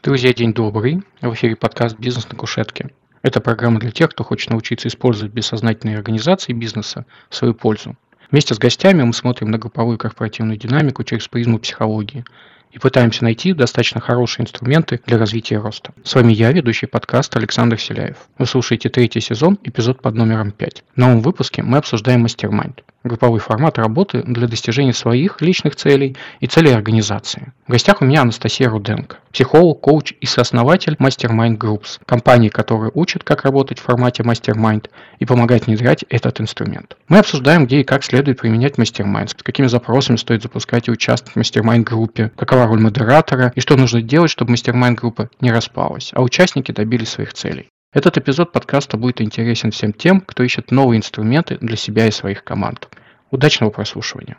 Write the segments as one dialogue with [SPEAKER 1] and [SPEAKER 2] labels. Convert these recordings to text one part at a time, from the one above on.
[SPEAKER 1] Друзья, день добрый. В эфире подкаст «Бизнес на кушетке». Это программа для тех, кто хочет научиться использовать бессознательные организации бизнеса в свою пользу. Вместе с гостями мы смотрим на групповую корпоративную динамику через призму психологии и пытаемся найти достаточно хорошие инструменты для развития роста. С вами я, ведущий подкаст Александр Селяев. Вы слушаете третий сезон, эпизод под номером 5. В новом выпуске мы обсуждаем мастер-майнд групповой формат работы для достижения своих личных целей и целей организации. В гостях у меня Анастасия Руденко, психолог, коуч и сооснователь Mastermind Groups, компании, которая учит, как работать в формате Mastermind и помогает внедрять этот инструмент. Мы обсуждаем, где и как следует применять Mastermind, с какими запросами стоит запускать и участвовать в Mastermind группе, какова роль модератора и что нужно делать, чтобы Mastermind группа не распалась, а участники добились своих целей. Этот эпизод подкаста будет интересен всем тем, кто ищет новые инструменты для себя и своих команд. Удачного прослушивания!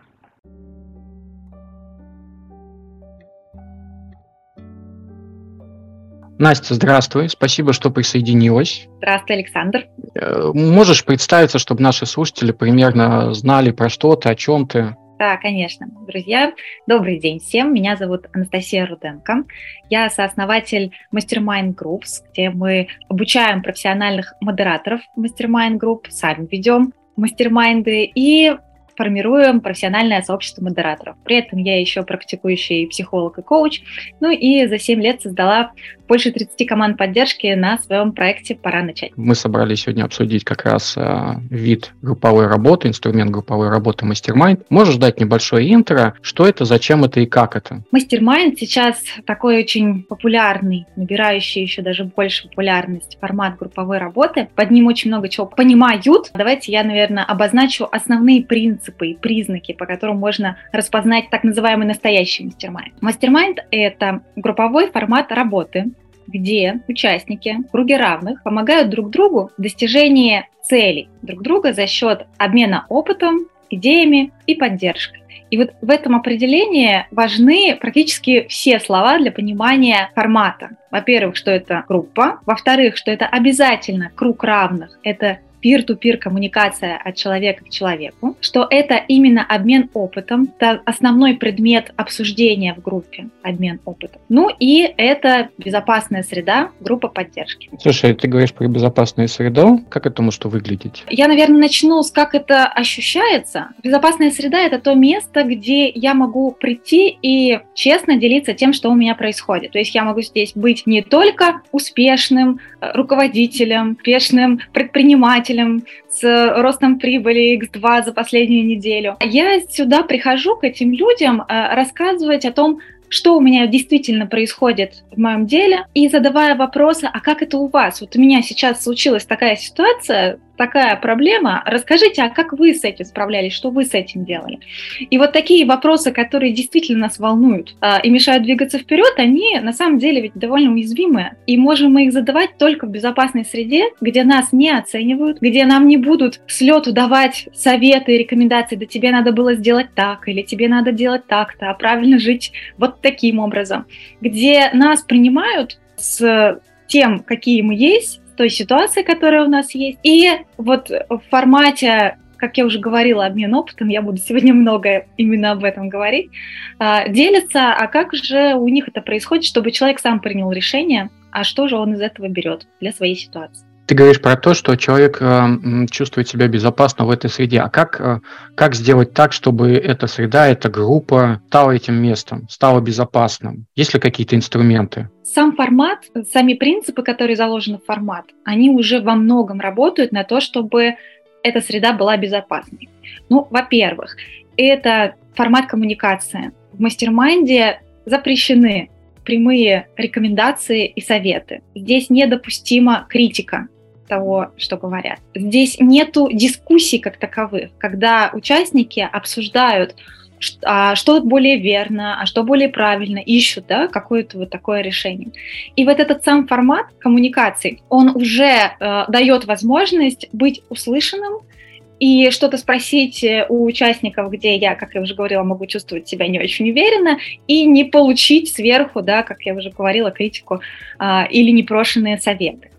[SPEAKER 1] Настя, здравствуй. Спасибо, что присоединилась.
[SPEAKER 2] Здравствуй, Александр.
[SPEAKER 1] Э, можешь представиться, чтобы наши слушатели примерно знали, про что ты, о чем ты?
[SPEAKER 2] Да, конечно. Друзья, добрый день всем. Меня зовут Анастасия Руденко. Я сооснователь Mastermind Groups, где мы обучаем профессиональных модераторов Mastermind Group, сами ведем мастермайнды и формируем профессиональное сообщество модераторов. При этом я еще практикующий психолог и коуч. Ну и за 7 лет создала больше 30 команд поддержки на своем проекте «Пора начать».
[SPEAKER 1] Мы собрались сегодня обсудить как раз э, вид групповой работы, инструмент групповой работы Mastermind. Можешь дать небольшое интро, что это, зачем это и как это?
[SPEAKER 2] Mastermind сейчас такой очень популярный, набирающий еще даже больше популярность формат групповой работы. Под ним очень много чего понимают. Давайте я, наверное, обозначу основные принципы и признаки, по которым можно распознать так называемый настоящий мастер-майнд. Мастер-майнд — это групповой формат работы, где участники в круге равных помогают друг другу в достижении целей друг друга за счет обмена опытом, идеями и поддержкой. И вот в этом определении важны практически все слова для понимания формата. Во-первых, что это группа. Во-вторых, что это обязательно круг равных. Это peer-to-peer коммуникация от человека к человеку, что это именно обмен опытом, это основной предмет обсуждения в группе, обмен опытом. Ну и это безопасная среда, группа поддержки.
[SPEAKER 1] Слушай, ты говоришь про безопасную среду, как это может выглядеть?
[SPEAKER 2] Я, наверное, начну с как это ощущается. Безопасная среда — это то место, где я могу прийти и честно делиться тем, что у меня происходит. То есть я могу здесь быть не только успешным руководителем, успешным предпринимателем, с ростом прибыли X2 за последнюю неделю. Я сюда прихожу к этим людям э, рассказывать о том, что у меня действительно происходит в моем деле, и задавая вопросы, а как это у вас? Вот у меня сейчас случилась такая ситуация, такая проблема, расскажите, а как вы с этим справлялись, что вы с этим делали? И вот такие вопросы, которые действительно нас волнуют а, и мешают двигаться вперед, они на самом деле ведь довольно уязвимые, и можем мы их задавать только в безопасной среде, где нас не оценивают, где нам не будут с лету давать советы и рекомендации, да тебе надо было сделать так, или тебе надо делать так-то, а правильно жить вот таким образом, где нас принимают с тем, какие мы есть, той ситуации, которая у нас есть. И вот в формате как я уже говорила, обмен опытом, я буду сегодня много именно об этом говорить, а, делятся, а как же у них это происходит, чтобы человек сам принял решение, а что же он из этого берет для своей ситуации.
[SPEAKER 1] Ты говоришь про то, что человек э, чувствует себя безопасно в этой среде. А как, э, как сделать так, чтобы эта среда, эта группа стала этим местом, стала безопасным? Есть ли какие-то инструменты?
[SPEAKER 2] Сам формат, сами принципы, которые заложены в формат, они уже во многом работают на то, чтобы эта среда была безопасной. Ну, во-первых, это формат коммуникации. В мастер-майнде запрещены прямые рекомендации и советы. Здесь недопустима критика того, что говорят. Здесь нету дискуссий как таковых, когда участники обсуждают, а что более верно, а что более правильно, ищут да, какое-то вот такое решение. И вот этот сам формат коммуникации, он уже э, дает возможность быть услышанным, и что-то спросить э, у участников, где я, как я уже говорила, могу чувствовать себя не очень уверенно, и не получить сверху, да, как я уже говорила, критику а, или непрошенные советы.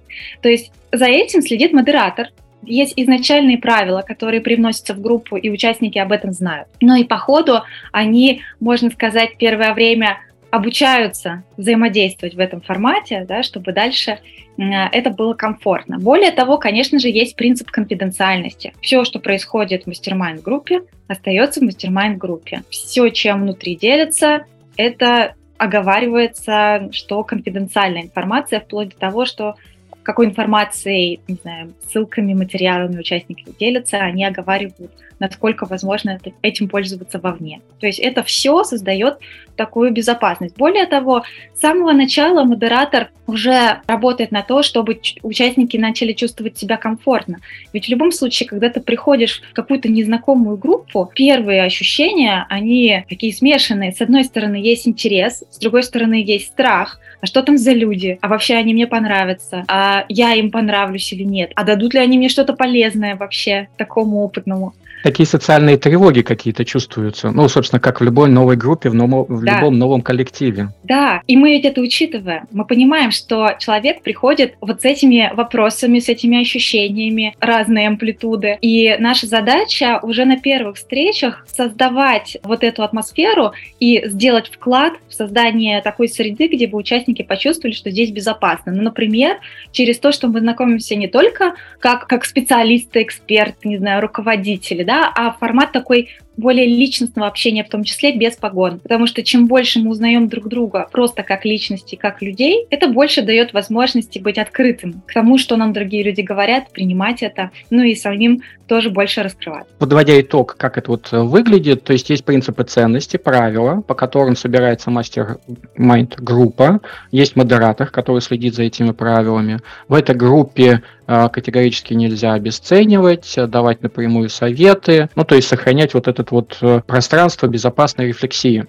[SPEAKER 2] То есть за этим следит модератор, есть изначальные правила, которые привносятся в группу, и участники об этом знают. Но и по ходу они, можно сказать, первое время обучаются взаимодействовать в этом формате, да, чтобы дальше это было комфортно. Более того, конечно же, есть принцип конфиденциальности. Все, что происходит в мастер-майнд-группе, остается в мастер-майнд-группе. Все, чем внутри делится, это оговаривается, что конфиденциальная информация, вплоть до того, что какой информацией, не знаю, ссылками, материалами участники делятся, они оговаривают, насколько возможно этим пользоваться вовне. То есть это все создает такую безопасность. Более того, с самого начала модератор уже работает на то, чтобы участники начали чувствовать себя комфортно. Ведь в любом случае, когда ты приходишь в какую-то незнакомую группу, первые ощущения, они такие смешанные. С одной стороны, есть интерес, с другой стороны, есть страх. А что там за люди? А вообще они мне понравятся? А я им понравлюсь или нет? А дадут ли они мне что-то полезное вообще такому опытному?
[SPEAKER 1] Такие социальные тревоги какие-то чувствуются. Ну, собственно, как в любой новой группе, в, новом, в да. любом новом коллективе.
[SPEAKER 2] Да, и мы ведь это учитываем. Мы понимаем, что человек приходит вот с этими вопросами, с этими ощущениями разной амплитуды. И наша задача уже на первых встречах создавать вот эту атмосферу и сделать вклад в создание такой среды, где бы участники почувствовали, что здесь безопасно. Ну, например, через то, что мы знакомимся не только как, как специалисты, эксперты, не знаю, руководители, да, а формат такой более личностного общения, в том числе без погон. Потому что чем больше мы узнаем друг друга просто как личности, как людей, это больше дает возможности быть открытым к тому, что нам другие люди говорят, принимать это, ну и самим тоже больше раскрывать.
[SPEAKER 1] Подводя итог, как это вот выглядит, то есть есть принципы ценности, правила, по которым собирается мастер-майнд группа, есть модератор, который следит за этими правилами. В этой группе э, категорически нельзя обесценивать, давать напрямую советы, ну то есть сохранять вот этот вот э, пространство безопасной рефлексии.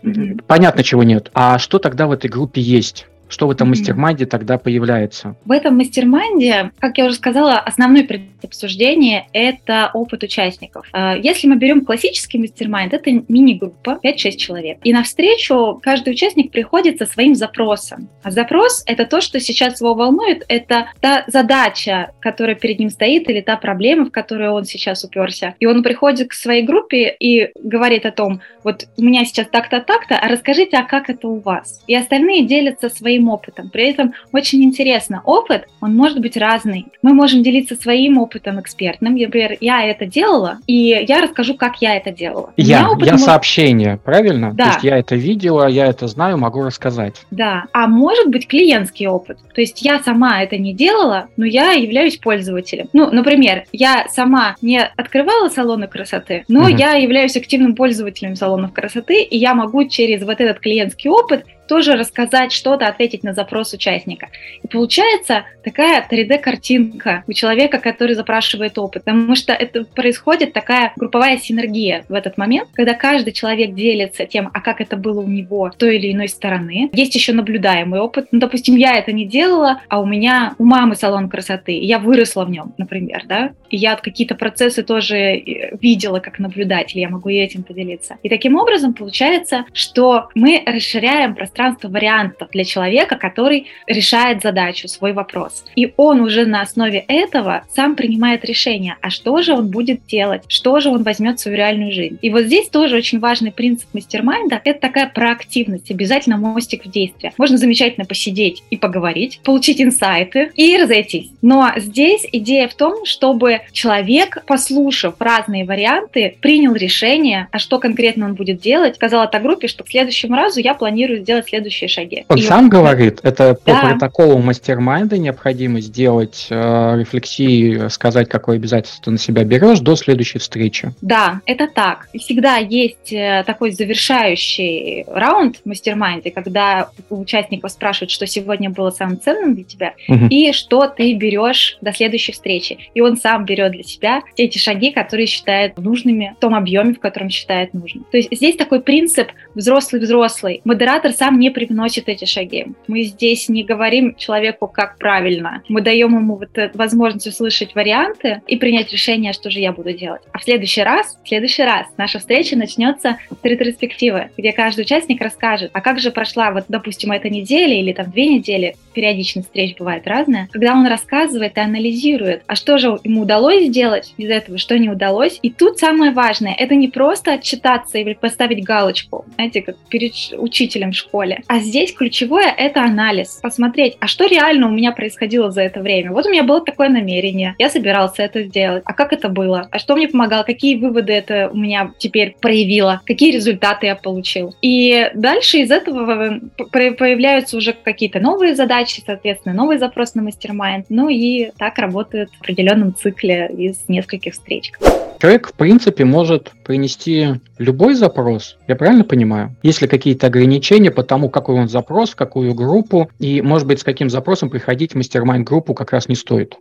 [SPEAKER 1] Понятно, чего нет. А что тогда в этой группе есть? Что в этом мастер-майнде тогда появляется?
[SPEAKER 2] В этом мастер-майнде, как я уже сказала, основной предмет обсуждения – это опыт участников. А, если мы берем классический мастер-майнд, это мини-группа, 5-6 человек. И на встречу каждый участник приходит со своим запросом. А запрос – это то, что сейчас его волнует, это та задача, которая перед ним стоит, или та проблема, в которую он сейчас уперся. И он приходит к своей группе и говорит о том, вот у меня сейчас так-то, так-то, а расскажите, а как это у вас? И остальные делятся своим своим опытом. При этом очень интересно, опыт, он может быть разный. Мы можем делиться своим опытом экспертным. Например, я это делала, и я расскажу, как я это делала.
[SPEAKER 1] Я, я может... сообщение, правильно? Да. То есть я это видела, я это знаю, могу рассказать.
[SPEAKER 2] Да, а может быть клиентский опыт. То есть я сама это не делала, но я являюсь пользователем. Ну, например, я сама не открывала салоны красоты, но угу. я являюсь активным пользователем салонов красоты, и я могу через вот этот клиентский опыт тоже рассказать что-то, ответить на запрос участника. И получается такая 3D-картинка у человека, который запрашивает опыт, потому что это происходит такая групповая синергия в этот момент, когда каждый человек делится тем, а как это было у него с той или иной стороны. Есть еще наблюдаемый опыт. Ну, допустим, я это не делала, а у меня у мамы салон красоты, и я выросла в нем, например, да, и я какие-то процессы тоже э, видела как наблюдатель, я могу и этим поделиться. И таким образом получается, что мы расширяем пространство пространство вариантов для человека, который решает задачу, свой вопрос. И он уже на основе этого сам принимает решение, а что же он будет делать, что же он возьмет в свою реальную жизнь. И вот здесь тоже очень важный принцип мастер-майнда – это такая проактивность, обязательно мостик в действие. Можно замечательно посидеть и поговорить, получить инсайты и разойтись. Но здесь идея в том, чтобы человек, послушав разные варианты, принял решение, а что конкретно он будет делать, сказал этой группе, что к следующему разу я планирую сделать делать следующие шаги.
[SPEAKER 1] Он и сам говорит, это да. по протоколу мастер-майнда необходимо сделать э, рефлексии, сказать, какое обязательство на себя берешь до следующей встречи.
[SPEAKER 2] Да, это так. И всегда есть э, такой завершающий раунд в мастер-майнде, когда у участников спрашивают, что сегодня было самым ценным для тебя, угу. и что ты берешь до следующей встречи. И он сам берет для себя эти шаги, которые считает нужными в том объеме, в котором считает нужным. То есть здесь такой принцип взрослый-взрослый. Модератор сам не привносит эти шаги. Мы здесь не говорим человеку, как правильно. Мы даем ему вот возможность услышать варианты и принять решение, что же я буду делать. А в следующий раз, в следующий раз наша встреча начнется с ретроспективы, где каждый участник расскажет, а как же прошла, вот, допустим, эта неделя или там две недели, периодичность встреч бывает разная, когда он рассказывает и анализирует, а что же ему удалось сделать из этого, что не удалось. И тут самое важное, это не просто отчитаться или поставить галочку, знаете, как перед учителем в школе, поле. А здесь ключевое — это анализ. Посмотреть, а что реально у меня происходило за это время. Вот у меня было такое намерение, я собирался это сделать. А как это было? А что мне помогало? Какие выводы это у меня теперь проявило? Какие результаты я получил? И дальше из этого появляются уже какие-то новые задачи, соответственно, новый запрос на мастер-майнд. Ну и так работает в определенном цикле из нескольких встреч.
[SPEAKER 1] Человек, в принципе, может принести любой запрос, я правильно понимаю? Есть ли какие-то ограничения по тому, какой он запрос, в какую группу, и, может быть, с каким запросом приходить в мастер-майнд-группу как раз не стоит?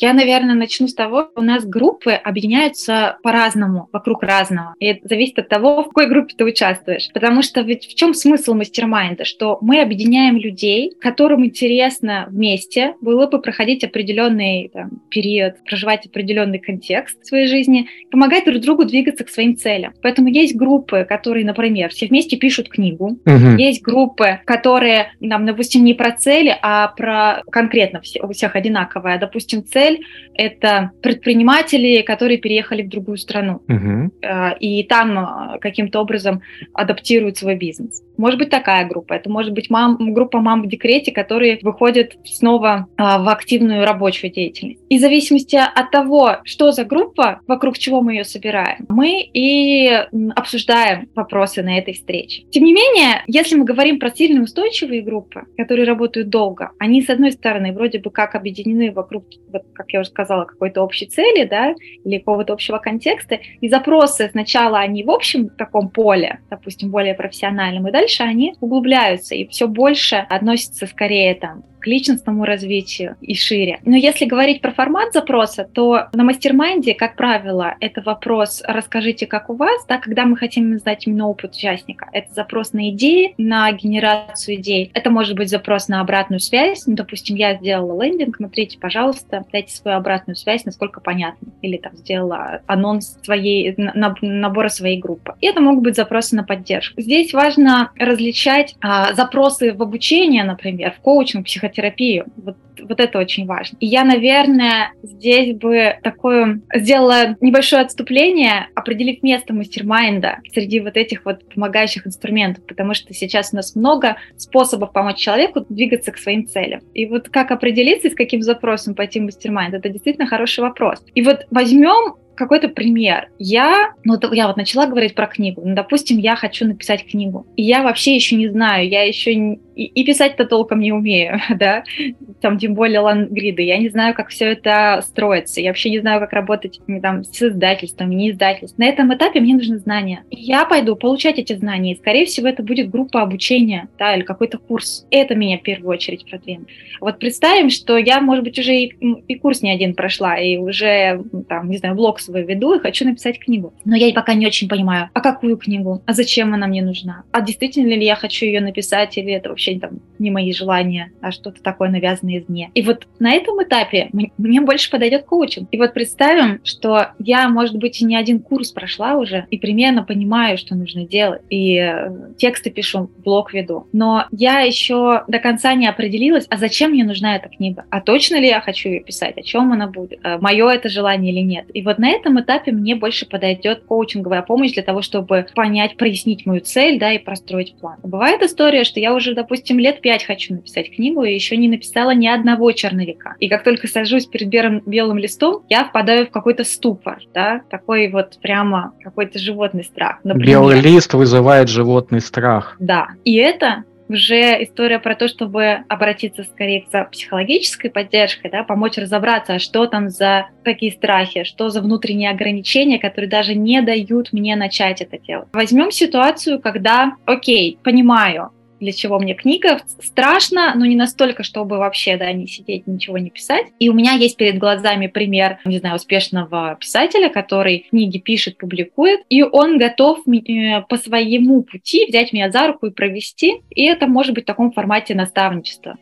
[SPEAKER 2] Я, наверное, начну с того, у нас группы объединяются по-разному, вокруг разного. И это зависит от того, в какой группе ты участвуешь. Потому что ведь в чем смысл мастер-майнда? Что мы объединяем людей, которым интересно вместе было бы проходить определенный там, период, проживать определенный контекст в своей жизни, помогать друг другу двигаться к своим целям. Поэтому есть группы, которые, например, все вместе пишут книгу. Угу. Есть группы, которые, нам, допустим, не про цели, а про конкретно все, у всех одинаковая. Допустим, цель — это предприниматели, которые переехали в другую страну. Угу. И там а, каким-то образом адаптируют свой бизнес. Может быть такая группа. Это может быть мам, группа мам в декрете, которые выходят снова а, в активную рабочую деятельность. И в зависимости от того, что за группа, вокруг чего мы ее собираем, мы и обсуждаем вопросы на этой встрече. Тем не менее, если мы говорим про сильные устойчивые группы, которые работают долго, они, с одной стороны, вроде бы как объединены вокруг, вот, как я уже сказала, какой-то общей цели, да, или какого-то общего контекста, и запросы сначала они в общем таком поле, допустим, более профессиональном, и дальше они углубляются и все больше относятся скорее там к личностному развитию и шире. Но если говорить про формат запроса, то на мастер-майнде, как правило, это вопрос «расскажите, как у вас», да, когда мы хотим знать именно опыт участника. Это запрос на идеи, на генерацию идей. Это может быть запрос на обратную связь. Ну, допустим, я сделала лендинг, смотрите, пожалуйста, дайте свою обратную связь, насколько понятно. Или там сделала анонс своей, набора своей группы. И это могут быть запросы на поддержку. Здесь важно различать а, запросы в обучение, например, в коучинг, психотерапию, психотерапию. Вот, вот это очень важно. И я, наверное, здесь бы такое сделала небольшое отступление, определив место мастер-майнда среди вот этих вот помогающих инструментов, потому что сейчас у нас много способов помочь человеку двигаться к своим целям. И вот как определиться, с каким запросом пойти в мастер-майнд, это действительно хороший вопрос. И вот возьмем какой-то пример. Я, ну, я вот начала говорить про книгу. Ну, допустим, я хочу написать книгу. И я вообще еще не знаю, я еще не, и, и писать-то толком не умею, да, там тем более лангриды. Я не знаю, как все это строится. Я вообще не знаю, как работать там, с издательством, не издательством. На этом этапе мне нужны знания. И я пойду получать эти знания. И, скорее всего, это будет группа обучения, да, или какой-то курс. Это меня в первую очередь продвинет. Вот представим, что я, может быть, уже и, и курс не один прошла, и уже, там, не знаю, блог свой веду и хочу написать книгу. Но я пока не очень понимаю, а какую книгу, а зачем она мне нужна, а действительно ли я хочу ее написать, или это вообще там не мои желания, а что-то такое навязанное извне. И вот на этом этапе мне больше подойдет коучинг. И вот представим, что я, может быть, и не один курс прошла уже, и примерно понимаю, что нужно делать, и э, тексты пишу, блог веду. Но я еще до конца не определилась, а зачем мне нужна эта книга? А точно ли я хочу ее писать? О чем она будет? А Мое это желание или нет? И вот на этом этапе мне больше подойдет коучинговая помощь для того, чтобы понять, прояснить мою цель, да, и простроить план. Бывает история, что я уже, допустим, лет пять хочу написать книгу, и еще не написала ни одного черновика. И как только сажусь перед белым, белым листом, я впадаю в какой-то ступор, да, такой вот прямо какой-то животный страх.
[SPEAKER 1] Например. Белый лист вызывает животный страх.
[SPEAKER 2] Да, и это уже история про то, чтобы обратиться скорее за психологической поддержкой, да, помочь разобраться, а что там за такие страхи, что за внутренние ограничения, которые даже не дают мне начать это делать. Возьмем ситуацию, когда, окей, понимаю, для чего мне книга. Страшно, но не настолько, чтобы вообще, да, не сидеть, ничего не писать. И у меня есть перед глазами пример, не знаю, успешного писателя, который книги пишет, публикует, и он готов э, по своему пути взять меня за руку и провести. И это может быть в таком формате наставничества.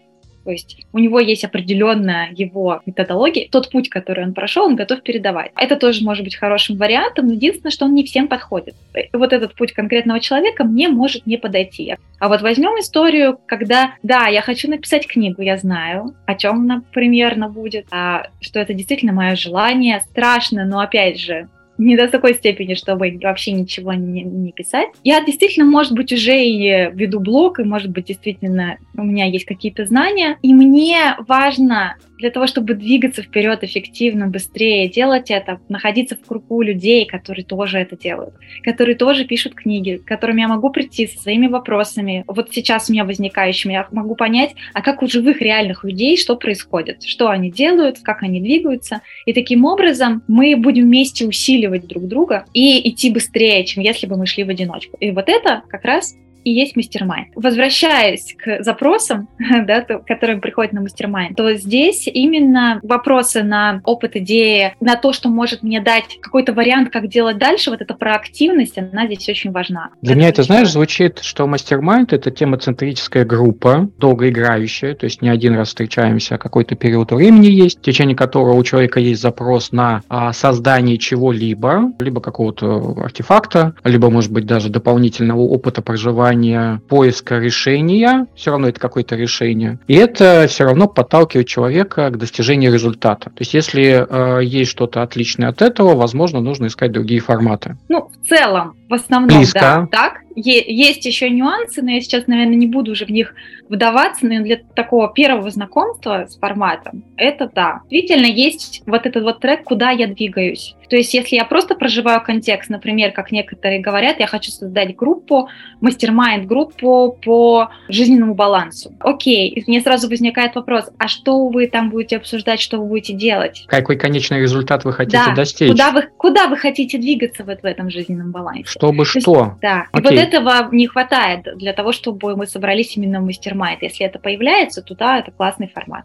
[SPEAKER 2] То есть у него есть определенная его методология, тот путь, который он прошел, он готов передавать. Это тоже может быть хорошим вариантом, но единственное, что он не всем подходит. Вот этот путь конкретного человека мне может не подойти. А вот возьмем историю, когда, да, я хочу написать книгу, я знаю, о чем она примерно будет, а что это действительно мое желание, страшно, но опять же, не до такой степени, чтобы вообще ничего не, не писать. Я действительно, может быть, уже и веду блог, и, может быть, действительно у меня есть какие-то знания, и мне важно для того, чтобы двигаться вперед эффективно, быстрее, делать это, находиться в кругу людей, которые тоже это делают, которые тоже пишут книги, к которым я могу прийти со своими вопросами. Вот сейчас у меня возникающими, я могу понять, а как у живых реальных людей, что происходит, что они делают, как они двигаются. И таким образом мы будем вместе усиливать друг друга и идти быстрее, чем если бы мы шли в одиночку. И вот это как раз и есть мастер-майнд. Возвращаясь к запросам, да, которые приходят на мастер-майнд, то здесь именно вопросы на опыт идеи, на то, что может мне дать какой-то вариант, как делать дальше, вот эта проактивность, она здесь очень важна.
[SPEAKER 1] Для это меня это, знаешь, важно. звучит, что мастер-майнд — это темоцентрическая группа, долгоиграющая, то есть не один раз встречаемся, а какой-то период времени есть, в течение которого у человека есть запрос на а, создание чего-либо, либо какого-то артефакта, либо, может быть, даже дополнительного опыта проживания желание поиска решения, все равно это какое-то решение, и это все равно подталкивает человека к достижению результата. То есть если э, есть что-то отличное от этого, возможно, нужно искать другие форматы.
[SPEAKER 2] Ну, в целом, в основном, Близко. да, так. Есть еще нюансы, но я сейчас, наверное, не буду уже в них вдаваться, но для такого первого знакомства с форматом, это да. Действительно, есть вот этот вот трек, куда я двигаюсь. То есть, если я просто проживаю контекст, например, как некоторые говорят, я хочу создать группу, мастер-майнд группу по жизненному балансу. Окей, и мне сразу возникает вопрос, а что вы там будете обсуждать, что вы будете делать?
[SPEAKER 1] Какой конечный результат вы хотите
[SPEAKER 2] да,
[SPEAKER 1] достичь?
[SPEAKER 2] Куда вы, куда вы хотите двигаться вот в этом жизненном балансе?
[SPEAKER 1] Чтобы То что?
[SPEAKER 2] Есть, да. Окей. И вот этого не хватает для того, чтобы мы собрались именно в мастер-майнд. Если это появляется, то да, это классный формат.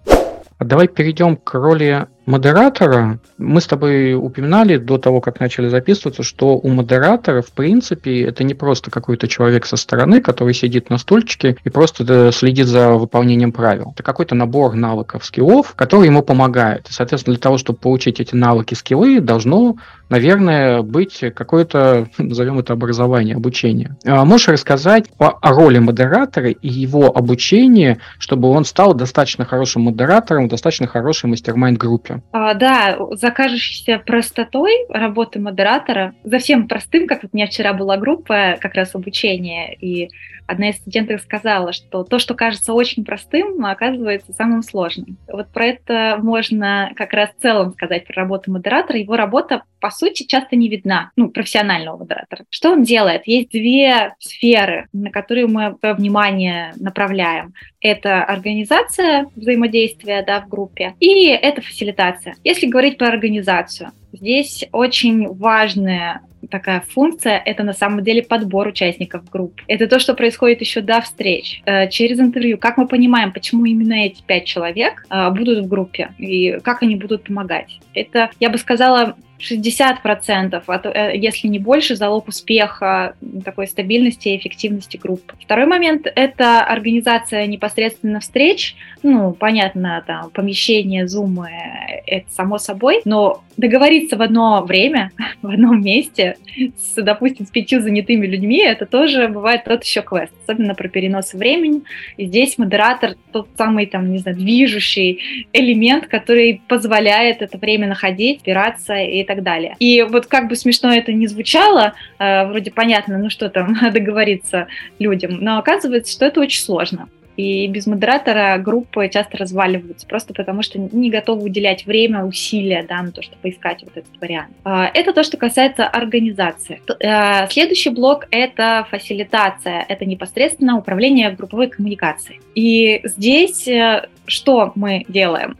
[SPEAKER 1] А давай перейдем к роли модератора. Мы с тобой упоминали до того, как начали записываться, что у модератора, в принципе, это не просто какой-то человек со стороны, который сидит на стульчике и просто э, следит за выполнением правил. Это какой-то набор навыков, скиллов, который ему помогает. И, соответственно, для того, чтобы получить эти навыки, скиллы, должно, наверное, быть какое-то, назовем это образование, обучение. А можешь рассказать о роли модератора и его обучении, чтобы он стал достаточно хорошим модератором, достаточно хорошей мастер-майнд-группе.
[SPEAKER 2] А, да, за кажущейся простотой работы модератора, за всем простым, как вот у меня вчера была группа как раз обучения, и одна из студенток сказала, что то, что кажется очень простым, оказывается самым сложным. Вот про это можно как раз в целом сказать про работу модератора. Его работа, по сути, часто не видна, ну, профессионального модератора. Что он делает? Есть две сферы, на которые мы внимание направляем. Это организация взаимодействия да, в группе и это фасилитация. Если говорить про организацию, здесь очень важная такая функция — это на самом деле подбор участников групп. Это то, что происходит еще до встреч, э, через интервью. Как мы понимаем, почему именно эти пять человек э, будут в группе и как они будут помогать. Это, я бы сказала, 60%, а если не больше, залог успеха, такой стабильности и эффективности группы. Второй момент – это организация непосредственно встреч. Ну, понятно, там, помещение, Zoom – это само собой, но договориться в одно время, в одном месте, с, допустим, с пятью занятыми людьми, это тоже бывает тот еще квест, особенно про перенос времени. И здесь модератор тот самый, там, не знаю, движущий элемент, который позволяет это время находить, опираться и так далее. И вот как бы смешно это не звучало, э, вроде понятно, ну что там, договориться людям, но оказывается, что это очень сложно. И без модератора группы часто разваливаются, просто потому что не готовы уделять время, усилия да, на то, чтобы поискать вот этот вариант. А, это то, что касается организации. Э, следующий блок — это фасилитация, это непосредственно управление групповой коммуникацией. И здесь э, что мы делаем?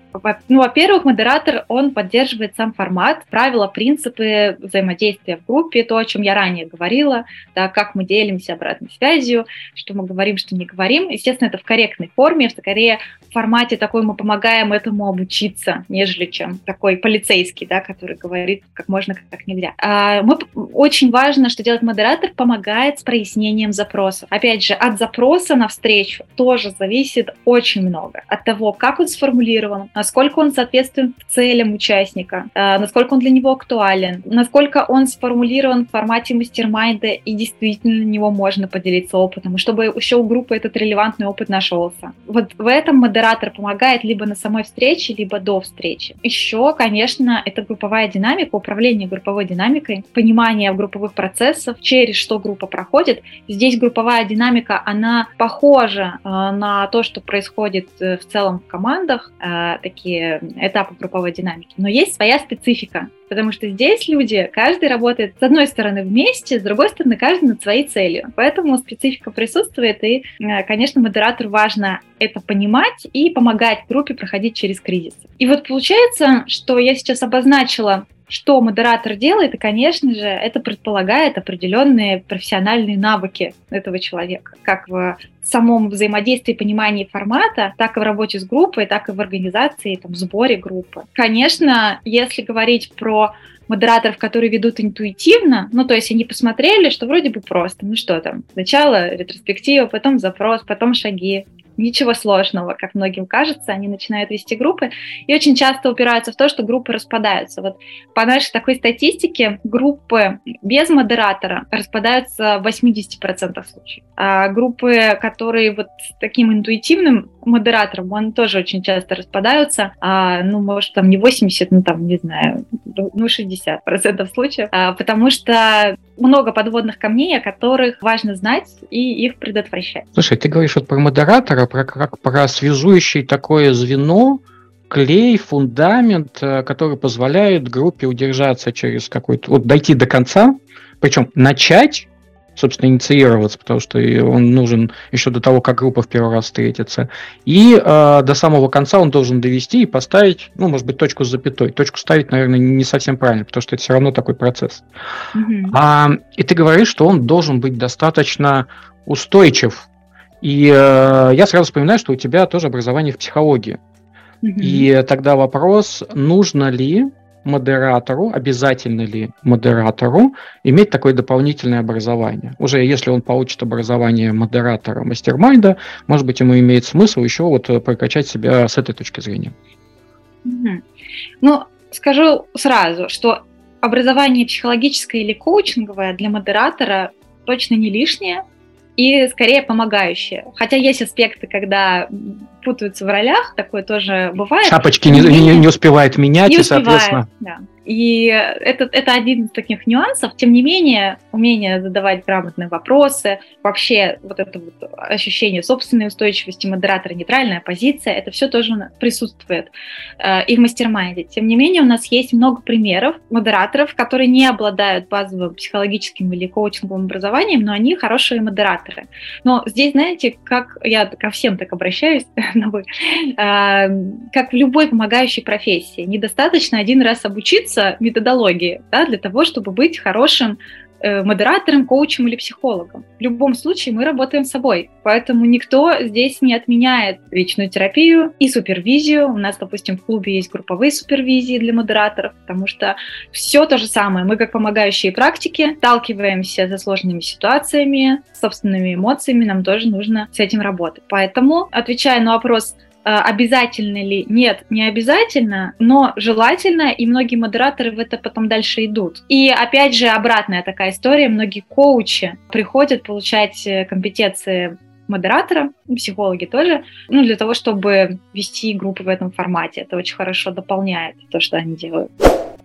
[SPEAKER 2] Ну, во-первых, модератор, он поддерживает сам формат, правила, принципы взаимодействия в группе, то, о чем я ранее говорила, да, как мы делимся обратной связью, что мы говорим, что не говорим. Естественно, это в корректной форме, скорее в формате такой мы помогаем этому обучиться, нежели чем такой полицейский, да, который говорит как можно, как нельзя. А мы, очень важно, что делает модератор, помогает с прояснением запросов. Опять же, от запроса на встречу тоже зависит очень много. От того, как он сформулирован, насколько он соответствует целям участника, э, насколько он для него актуален, насколько он сформулирован в формате мастер-майнда и действительно на него можно поделиться опытом, и чтобы еще у группы этот релевантный опыт нашелся. Вот в этом модератор помогает либо на самой встрече, либо до встречи. Еще, конечно, это групповая динамика, управление групповой динамикой, понимание групповых процессов, через что группа проходит. Здесь групповая динамика, она похожа э, на то, что происходит э, в целом в командах, э, такие этапы групповой динамики. Но есть своя специфика. Потому что здесь люди, каждый работает с одной стороны вместе, с другой стороны каждый над своей целью. Поэтому специфика присутствует, и, э, конечно, модератору важно это понимать и помогать группе проходить через кризис. И вот получается, что я сейчас обозначила что модератор делает, и, конечно же, это предполагает определенные профессиональные навыки этого человека, как в самом взаимодействии, понимании формата, так и в работе с группой, так и в организации, там, в сборе группы. Конечно, если говорить про модераторов, которые ведут интуитивно, ну, то есть они посмотрели, что вроде бы просто, ну что там, сначала ретроспектива, потом запрос, потом шаги, ничего сложного, как многим кажется, они начинают вести группы и очень часто упираются в то, что группы распадаются. Вот по нашей такой статистике группы без модератора распадаются в 80% случаев. А группы, которые вот с таким интуитивным модератором, они тоже очень часто распадаются, а, ну, может, там не 80, ну, там, не знаю, ну, 60% случаев, а, потому что много подводных камней, о которых важно знать и их предотвращать.
[SPEAKER 1] Слушай, ты говоришь вот про модератора, про, как про связующее такое звено, клей, фундамент, э, который позволяет группе удержаться через какой-то, вот дойти до конца, причем начать собственно, инициироваться, потому что он нужен еще до того, как группа в первый раз встретится. И э, до самого конца он должен довести и поставить, ну, может быть, точку с запятой. Точку ставить, наверное, не совсем правильно, потому что это все равно такой процесс. Mm-hmm. А, и ты говоришь, что он должен быть достаточно устойчив. И э, я сразу вспоминаю, что у тебя тоже образование в психологии. Mm-hmm. И тогда вопрос, нужно ли модератору, обязательно ли модератору иметь такое дополнительное образование. Уже если он получит образование модератора мастермайда, может быть, ему имеет смысл еще вот э, прокачать себя с этой точки зрения.
[SPEAKER 2] Ну, скажу сразу, что образование психологическое или коучинговое для модератора точно не лишнее, и скорее помогающее. Хотя есть аспекты, когда путаются в ролях, такое тоже бывает.
[SPEAKER 1] Шапочки не, не, не успевает менять,
[SPEAKER 2] не и, успевает, соответственно... Да. И это, это один из таких нюансов. Тем не менее, умение задавать грамотные вопросы, вообще вот это вот ощущение собственной устойчивости модератора, нейтральная позиция, это все тоже присутствует э, и в мастер-майнде. Тем не менее, у нас есть много примеров модераторов, которые не обладают базовым психологическим или коучинговым образованием, но они хорошие модераторы. Но здесь, знаете, как я ко всем так обращаюсь, на вы, э, как в любой помогающей профессии, недостаточно один раз обучиться, учиться методологии да, для того, чтобы быть хорошим модератором, коучем или психологом. В любом случае мы работаем с собой, поэтому никто здесь не отменяет личную терапию и супервизию. У нас, допустим, в клубе есть групповые супервизии для модераторов, потому что все то же самое. Мы, как помогающие практики, сталкиваемся со сложными ситуациями, собственными эмоциями, нам тоже нужно с этим работать. Поэтому, отвечая на вопрос, Э, обязательно ли? Нет, не обязательно, но желательно, и многие модераторы в это потом дальше идут. И опять же, обратная такая история, многие коучи приходят получать э, компетенции модератора, психологи тоже, ну, для того, чтобы вести группы в этом формате. Это очень хорошо дополняет то, что они делают.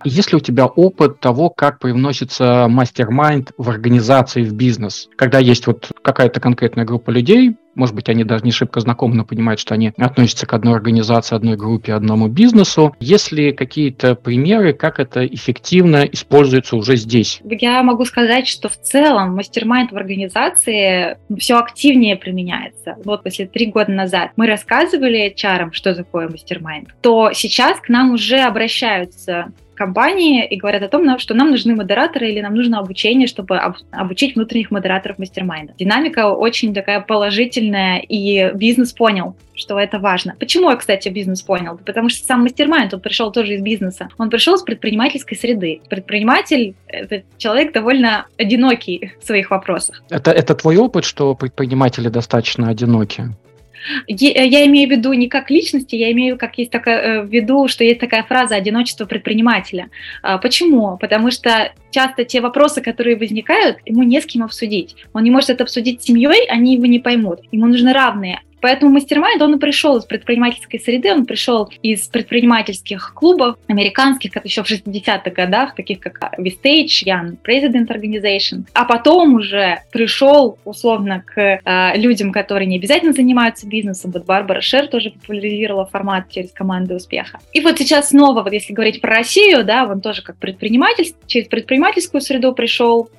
[SPEAKER 1] Есть ли у тебя опыт того, как привносится мастер-майнд в организации, в бизнес? Когда есть вот какая-то конкретная группа людей, может быть, они даже не шибко знакомы, но понимают, что они относятся к одной организации, одной группе, одному бизнесу. Есть ли какие-то примеры, как это эффективно используется уже здесь?
[SPEAKER 2] Я могу сказать, что в целом мастер-майнд в организации все активнее применяется. Вот если три года назад мы рассказывали HR, что такое мастер-майнд, то сейчас к нам уже обращаются компании и говорят о том, что нам нужны модераторы или нам нужно обучение, чтобы обучить внутренних модераторов мастер-майнда. Динамика очень такая положительная, и бизнес понял, что это важно. Почему, кстати, бизнес понял? Потому что сам мастер-майнд, он пришел тоже из бизнеса. Он пришел с предпринимательской среды. Предприниматель — это человек довольно одинокий в своих вопросах.
[SPEAKER 1] Это, это твой опыт, что предприниматели достаточно одиноки?
[SPEAKER 2] Э, я имею в виду не как личности, я имею как есть такая, э, в виду, что есть такая фраза «одиночество предпринимателя». А, почему? Потому что часто те вопросы, которые возникают, ему не с кем обсудить. Он не может это обсудить с семьей, они его не поймут. Ему нужны равные Поэтому мастер-майнд, он и пришел из предпринимательской среды, он пришел из предпринимательских клубов американских, как еще в 60-х годах, таких как Vistage, Young President Organization. А потом уже пришел, условно, к э, людям, которые не обязательно занимаются бизнесом. Вот Барбара Шер тоже популяризировала формат через команды успеха. И вот сейчас снова, вот если говорить про Россию, да, он тоже как предприниматель, через предпринимательскую среду пришел,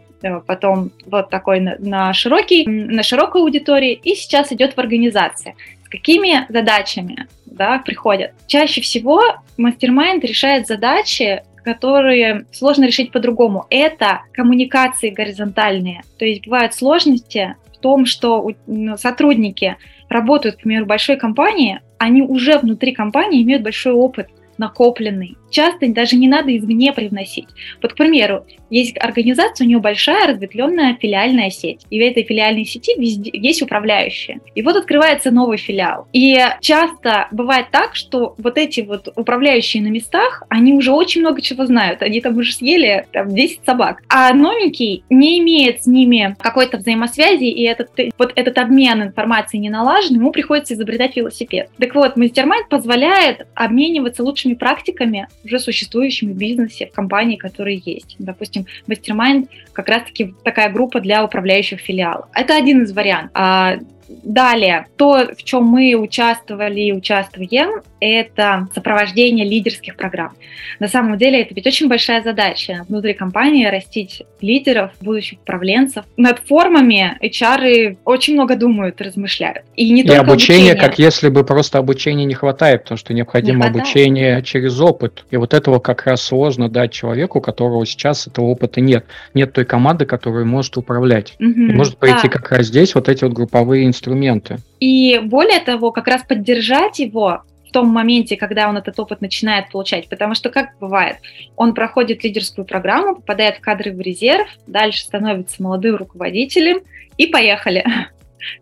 [SPEAKER 2] потом вот такой на, на, широкий, на широкой аудитории, и сейчас идет в организации. С какими задачами да, приходят? Чаще всего мастер-майнд решает задачи, которые сложно решить по-другому. Это коммуникации горизонтальные. То есть бывают сложности в том, что ну, сотрудники работают, к примеру, большой компании, они уже внутри компании имеют большой опыт накопленный. Часто даже не надо извне привносить. Вот, к примеру, есть организация, у нее большая разветвленная филиальная сеть. И в этой филиальной сети везде есть управляющие. И вот открывается новый филиал. И часто бывает так, что вот эти вот управляющие на местах, они уже очень много чего знают. Они там уже съели там, 10 собак. А новенький не имеет с ними какой-то взаимосвязи, и этот, вот этот обмен информацией не налажен, ему приходится изобретать велосипед. Так вот, мастер-майнд позволяет обмениваться лучшими практиками уже существующими в бизнесе, в компании, которые есть. Допустим, Mastermind как раз-таки такая группа для управляющих филиалов. Это один из вариантов. А Далее, то, в чем мы участвовали и участвуем, это сопровождение лидерских программ. На самом деле это ведь очень большая задача внутри компании растить лидеров, будущих управленцев. Над формами HR очень много думают, размышляют.
[SPEAKER 1] И не и только обучение, обучение, как если бы просто обучения не хватает, потому что необходимо не обучение через опыт. И вот этого как раз сложно дать человеку, у которого сейчас этого опыта нет. Нет той команды, которая может управлять. Угу, и может пойти да. как раз здесь вот эти вот групповые инструменты.
[SPEAKER 2] И более того, как раз поддержать его в том моменте, когда он этот опыт начинает получать. Потому что, как бывает, он проходит лидерскую программу, попадает в кадры в резерв, дальше становится молодым руководителем, и поехали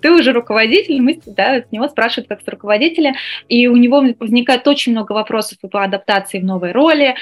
[SPEAKER 2] ты уже руководитель, мы да, с него спрашивают как с руководителя, и у него возникает очень много вопросов по адаптации в новой роли,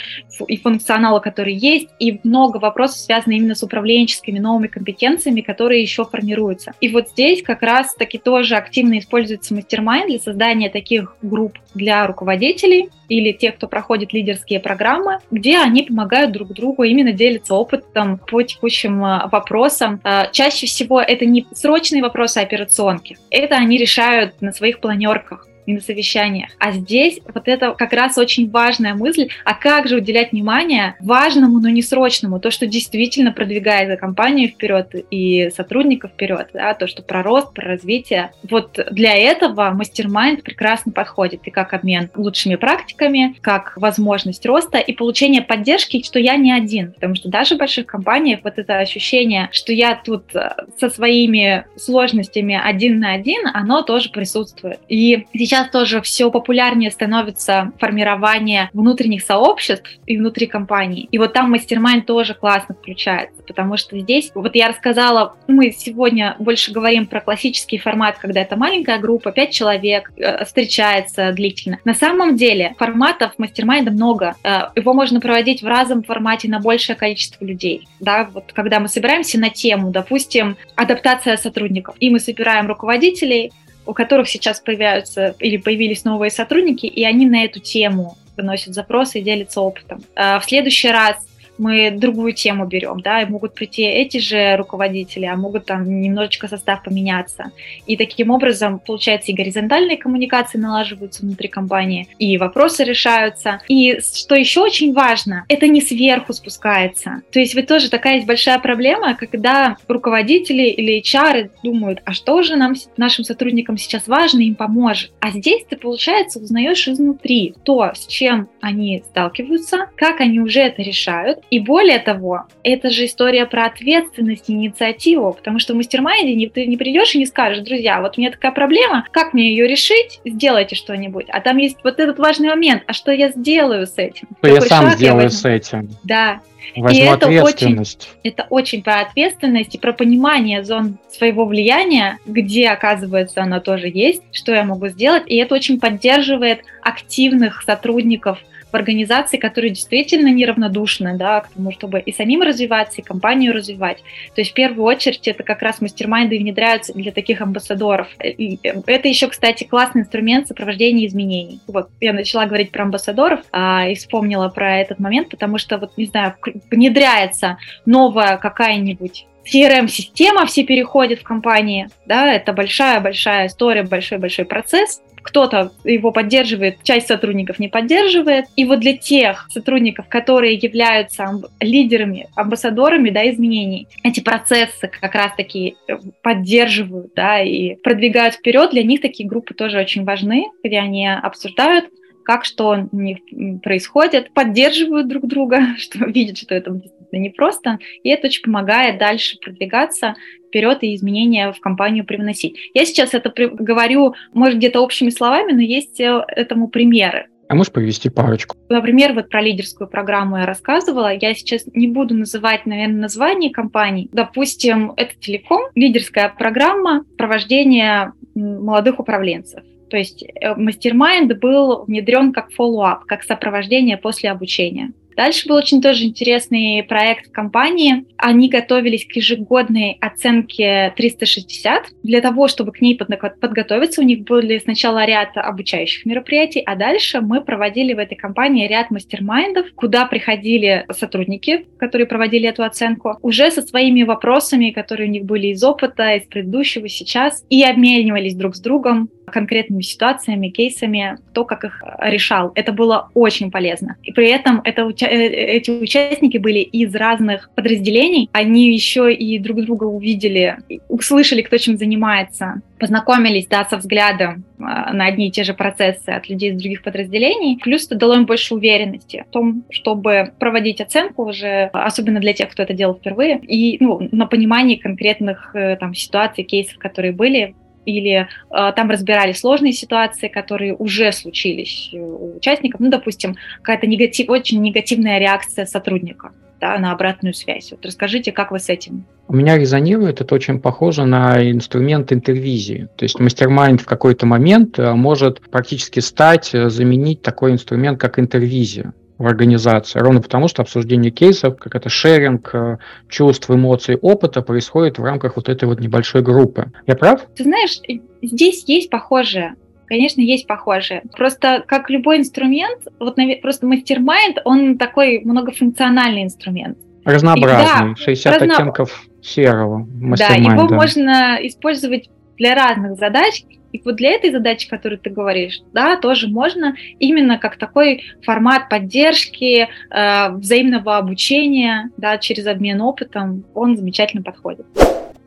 [SPEAKER 2] и функционала, который есть, и много вопросов связано именно с управленческими новыми компетенциями, которые еще формируются. И вот здесь как раз-таки тоже активно используется мастер-майнд для создания таких групп для руководителей, или тех, кто проходит лидерские программы, где они помогают друг другу, именно делятся опытом по текущим а, вопросам. А, чаще всего это не срочные вопросы операционки, это они решают на своих планерках и на совещаниях. А здесь вот это как раз очень важная мысль, а как же уделять внимание важному, но не срочному, то, что действительно продвигает компанию вперед и сотрудников вперед, да, то, что про рост, про развитие. Вот для этого мастер-майнд прекрасно подходит и как обмен лучшими практиками, как возможность роста и получение поддержки, что я не один, потому что даже в больших компаниях вот это ощущение, что я тут э, со своими сложностями один на один, оно тоже присутствует. И сейчас сейчас тоже все популярнее становится формирование внутренних сообществ и внутри компаний. И вот там мастер тоже классно включается, потому что здесь, вот я рассказала, мы сегодня больше говорим про классический формат, когда это маленькая группа, пять человек э, встречается длительно. На самом деле форматов мастер много. Э, его можно проводить в разном формате на большее количество людей. Да, вот когда мы собираемся на тему, допустим, адаптация сотрудников, и мы собираем руководителей, у которых сейчас появляются или появились новые сотрудники, и они на эту тему выносят запросы и делятся опытом. А в следующий раз мы другую тему берем, да, и могут прийти эти же руководители, а могут там немножечко состав поменяться. И таким образом, получается, и горизонтальные коммуникации налаживаются внутри компании, и вопросы решаются. И что еще очень важно, это не сверху спускается. То есть вот тоже такая есть большая проблема, когда руководители или HR думают, а что же нам, нашим сотрудникам сейчас важно, им поможет. А здесь ты, получается, узнаешь изнутри то, с чем они сталкиваются, как они уже это решают, и более того, это же история про ответственность и инициативу, потому что в мастер-майнде ты не придешь и не скажешь, друзья, вот у меня такая проблема, как мне ее решить, сделайте что-нибудь. А там есть вот этот важный момент, а что я сделаю с этим?
[SPEAKER 1] Что я сам сделаю я с этим.
[SPEAKER 2] Да,
[SPEAKER 1] Возьму и это ответственность.
[SPEAKER 2] Очень, это очень про ответственность и про понимание зон своего влияния, где, оказывается, она тоже есть, что я могу сделать. И это очень поддерживает активных сотрудников в организации, которые действительно неравнодушны да, к тому, чтобы и самим развиваться, и компанию развивать. То есть в первую очередь это как раз мастер-майнды внедряются для таких амбассадоров. И это еще, кстати, классный инструмент сопровождения изменений. Вот я начала говорить про амбассадоров а, и вспомнила про этот момент, потому что, вот не знаю, внедряется новая какая-нибудь CRM-система, все переходят в компании, да, это большая-большая история, большой-большой процесс, кто-то его поддерживает, часть сотрудников не поддерживает. И вот для тех сотрудников, которые являются лидерами, амбассадорами да, изменений, эти процессы как раз-таки э, поддерживают да, и продвигают вперед. Для них такие группы тоже очень важны, где они обсуждают как что у них происходит, поддерживают друг друга, что видят, что это действительно непросто, и это очень помогает дальше продвигаться вперед и изменения в компанию привносить. Я сейчас это говорю, может, где-то общими словами, но есть э, этому примеры.
[SPEAKER 1] А можешь привести парочку?
[SPEAKER 2] Например, вот про лидерскую программу я рассказывала. Я сейчас не буду называть, наверное, название компаний. Допустим, это Телеком, лидерская программа провождения молодых управленцев. То есть э, мастер-майнд был внедрен как follow-up, как сопровождение после обучения. Дальше был очень тоже интересный проект в компании. Они готовились к ежегодной оценке 360. Для того, чтобы к ней подготовиться, у них были сначала ряд обучающих мероприятий, а дальше мы проводили в этой компании ряд мастер-майндов, куда приходили сотрудники, которые проводили эту оценку, уже со своими вопросами, которые у них были из опыта, из предыдущего, сейчас, и обменивались друг с другом конкретными ситуациями, кейсами, кто как их решал. Это было очень полезно. И при этом это Э, эти участники были из разных подразделений, они еще и друг друга увидели, услышали, кто чем занимается, познакомились, да, со взглядом э, на одни и те же процессы от людей из других подразделений. Плюс это дало им больше уверенности в том, чтобы проводить оценку уже, особенно для тех, кто это делал впервые, и ну, на понимании конкретных э, там, ситуаций, кейсов, которые были, или э, там разбирали сложные ситуации, которые уже случились у участников, ну, допустим, какая-то негатив, очень негативная реакция сотрудника да, на обратную связь. Вот расскажите, как вы с этим?
[SPEAKER 1] У меня резонирует, это очень похоже на инструмент интервизии. То есть мастер-майнд в какой-то момент э, может практически стать, э, заменить такой инструмент, как интервизия в организации, ровно потому, что обсуждение кейсов, как это шеринг э, чувств, эмоций, опыта происходит в рамках вот этой вот небольшой группы. Я прав?
[SPEAKER 2] Ты знаешь, здесь есть похожее. Конечно, есть похожие. Просто как любой инструмент, вот просто мастер-майнд, он такой многофункциональный инструмент.
[SPEAKER 1] Разнообразный, да, 60 разно... оттенков серого
[SPEAKER 2] Да, его можно использовать для разных задач, и вот для этой задачи, которую ты говоришь, да, тоже можно именно как такой формат поддержки, э, взаимного обучения, да, через обмен опытом, он замечательно подходит.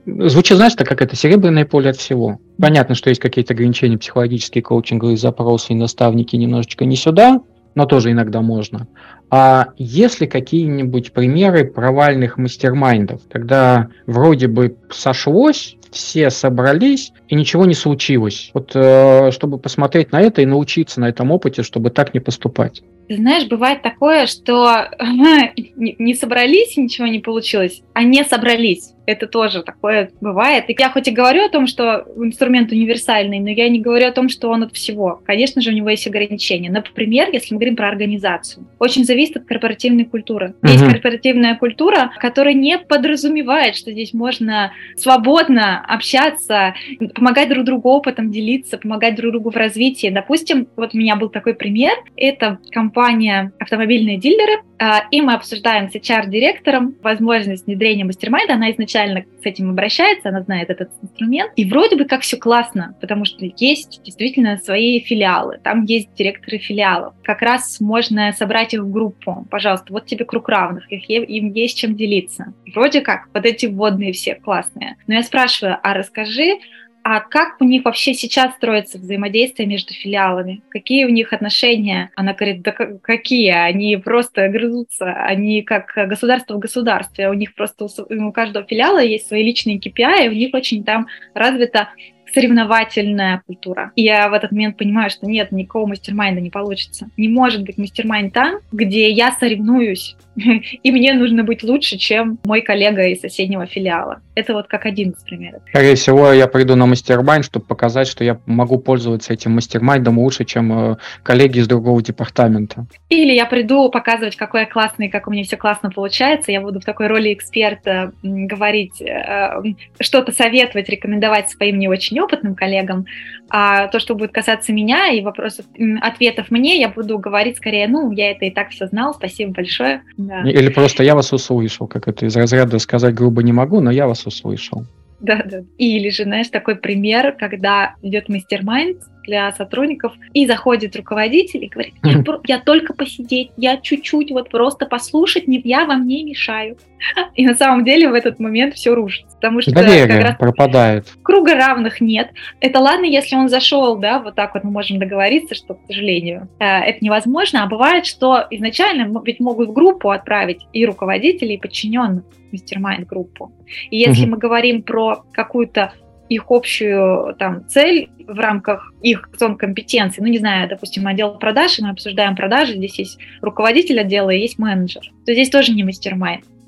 [SPEAKER 1] Звучит, знаешь, так как это серебряное поле от всего. Понятно, что есть какие-то ограничения психологические, коучинговые запросы и наставники немножечко не сюда, но тоже иногда можно. А если какие-нибудь примеры провальных мастер-майндов, когда вроде бы сошлось, все собрались, и ничего не случилось. Вот э, чтобы посмотреть на это и научиться на этом опыте, чтобы так не поступать.
[SPEAKER 2] Ты знаешь, бывает такое, что не собрались и ничего не получилось, а не собрались. Это тоже такое бывает. И я хоть и говорю о том, что инструмент универсальный, но я не говорю о том, что он от всего. Конечно же, у него есть ограничения. Например, если мы говорим про организацию, очень зависит от корпоративной культуры. Uh-huh. Есть корпоративная культура, которая не подразумевает, что здесь можно свободно общаться, помогать друг другу опытом делиться, помогать друг другу в развитии. Допустим, вот у меня был такой пример. Это компания «Автомобильные дилеры», а, и мы обсуждаем с HR-директором возможность внедрения мастер-майнда. Она изначально с этим обращается, она знает этот инструмент. И вроде бы как все классно, потому что есть действительно свои филиалы, там есть директоры филиалов. Как раз можно собрать их в группу. Пожалуйста, вот тебе круг равных, их, им есть чем делиться. Вроде как, вот эти вводные все классные. Но я спрашиваю, а расскажи, а как у них вообще сейчас строится взаимодействие между филиалами? Какие у них отношения? Она говорит, да какие? Они просто грызутся, они как государство в государстве. У них просто у каждого филиала есть свои личные KPI, и у них очень там развита соревновательная культура. И я в этот момент понимаю, что нет, никакого мастер не получится. Не может быть мастер там, где я соревнуюсь и мне нужно быть лучше, чем мой коллега из соседнего филиала. Это вот как один из примеров.
[SPEAKER 1] Скорее всего, я приду на мастер-майнд, чтобы показать, что я могу пользоваться этим мастер-майндом лучше, чем э, коллеги из другого департамента.
[SPEAKER 2] Или я приду показывать, какой я классный, как у меня все классно получается. Я буду в такой роли эксперта говорить, э, что-то советовать, рекомендовать своим не очень опытным коллегам. А то, что будет касаться меня и вопросов, ответов мне, я буду говорить скорее, ну, я это и так все знал, спасибо большое.
[SPEAKER 1] Да. Или просто я вас услышал, как это из разряда сказать грубо не могу, но я вас услышал.
[SPEAKER 2] Да, да. Или же, знаешь, такой пример, когда идет мастер-майнд для сотрудников, и заходит руководитель и говорит, я, я только посидеть, я чуть-чуть вот просто послушать, не, я вам не мешаю. И на самом деле в этот момент все рушится, потому что
[SPEAKER 1] Доверие как раз пропадает.
[SPEAKER 2] Круга равных нет. Это ладно, если он зашел, да, вот так вот мы можем договориться, что, к сожалению, э, это невозможно, а бывает, что изначально ведь могут в группу отправить и руководителей, и подчиненных мастер группу. И если угу. мы говорим про какую-то их общую там, цель в рамках их зон компетенции. Ну, не знаю, допустим, отдел продаж, мы обсуждаем продажи, здесь есть руководитель отдела и есть менеджер. То здесь тоже не мастер